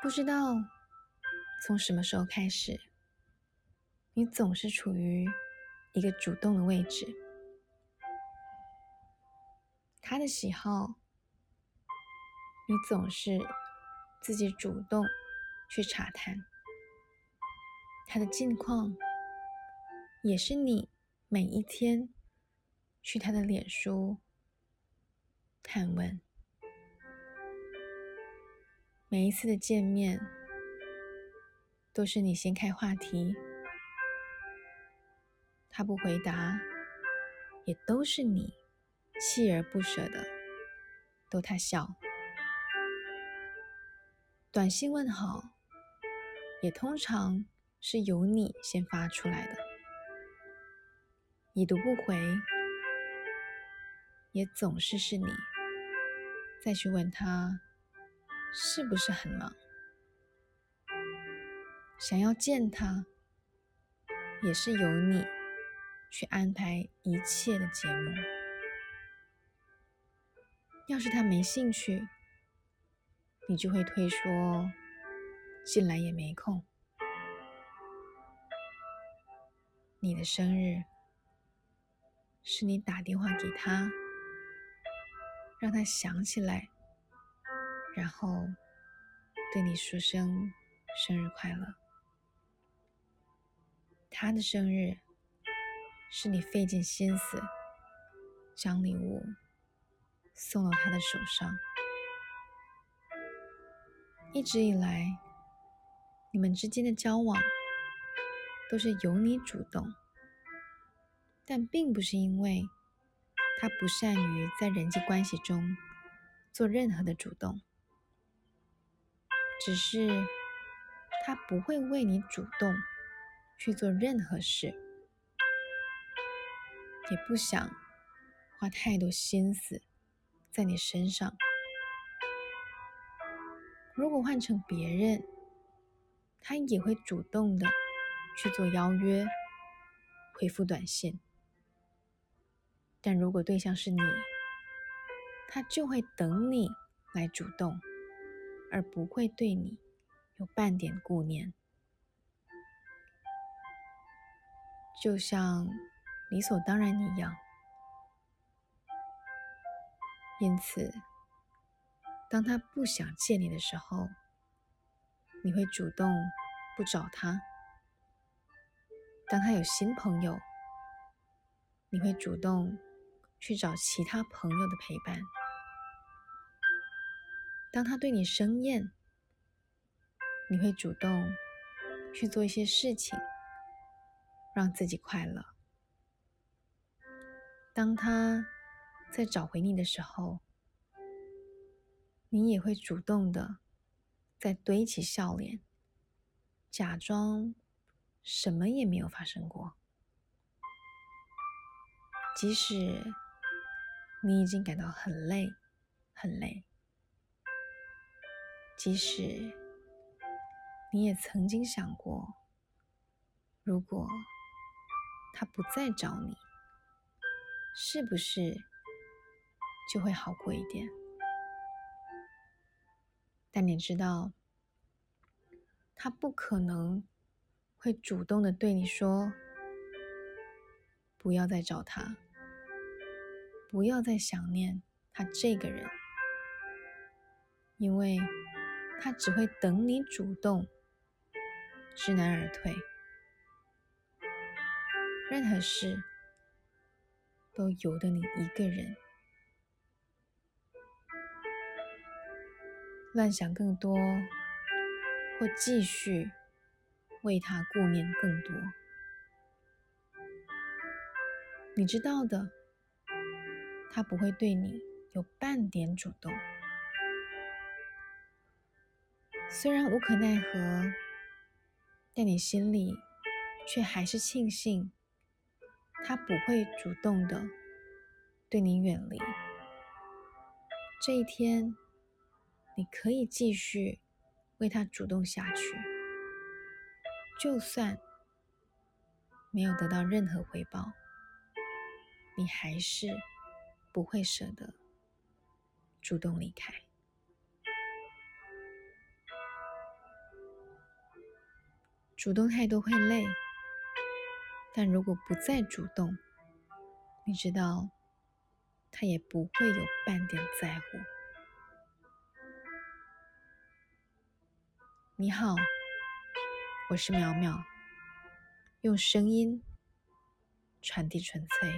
不知道从什么时候开始，你总是处于一个主动的位置。他的喜好，你总是自己主动去查探；他的近况，也是你每一天去他的脸书探问。每一次的见面，都是你先开话题，他不回答，也都是你。锲而不舍的逗他笑，短信问好也通常是由你先发出来的，已读不回也总是是你再去问他是不是很忙，想要见他也是由你去安排一切的节目。要是他没兴趣，你就会推说进来也没空。你的生日是你打电话给他，让他想起来，然后对你说声生日快乐。他的生日是你费尽心思将礼物。送到他的手上。一直以来，你们之间的交往都是由你主动，但并不是因为他不善于在人际关系中做任何的主动，只是他不会为你主动去做任何事，也不想花太多心思。在你身上，如果换成别人，他也会主动的去做邀约、回复短信。但如果对象是你，他就会等你来主动，而不会对你有半点顾念，就像理所当然一样。因此，当他不想见你的时候，你会主动不找他；当他有新朋友，你会主动去找其他朋友的陪伴；当他对你生厌，你会主动去做一些事情，让自己快乐；当他……在找回你的时候，你也会主动的在堆起笑脸，假装什么也没有发生过。即使你已经感到很累，很累；即使你也曾经想过，如果他不再找你，是不是？就会好过一点，但你知道，他不可能会主动的对你说：“不要再找他，不要再想念他这个人。”因为他只会等你主动，知难而退。任何事都由得你一个人。乱想更多，或继续为他顾念更多。你知道的，他不会对你有半点主动。虽然无可奈何，但你心里却还是庆幸，他不会主动的对你远离。这一天。你可以继续为他主动下去，就算没有得到任何回报，你还是不会舍得主动离开。主动太多会累，但如果不再主动，你知道，他也不会有半点在乎。你好，我是苗苗，用声音传递纯粹。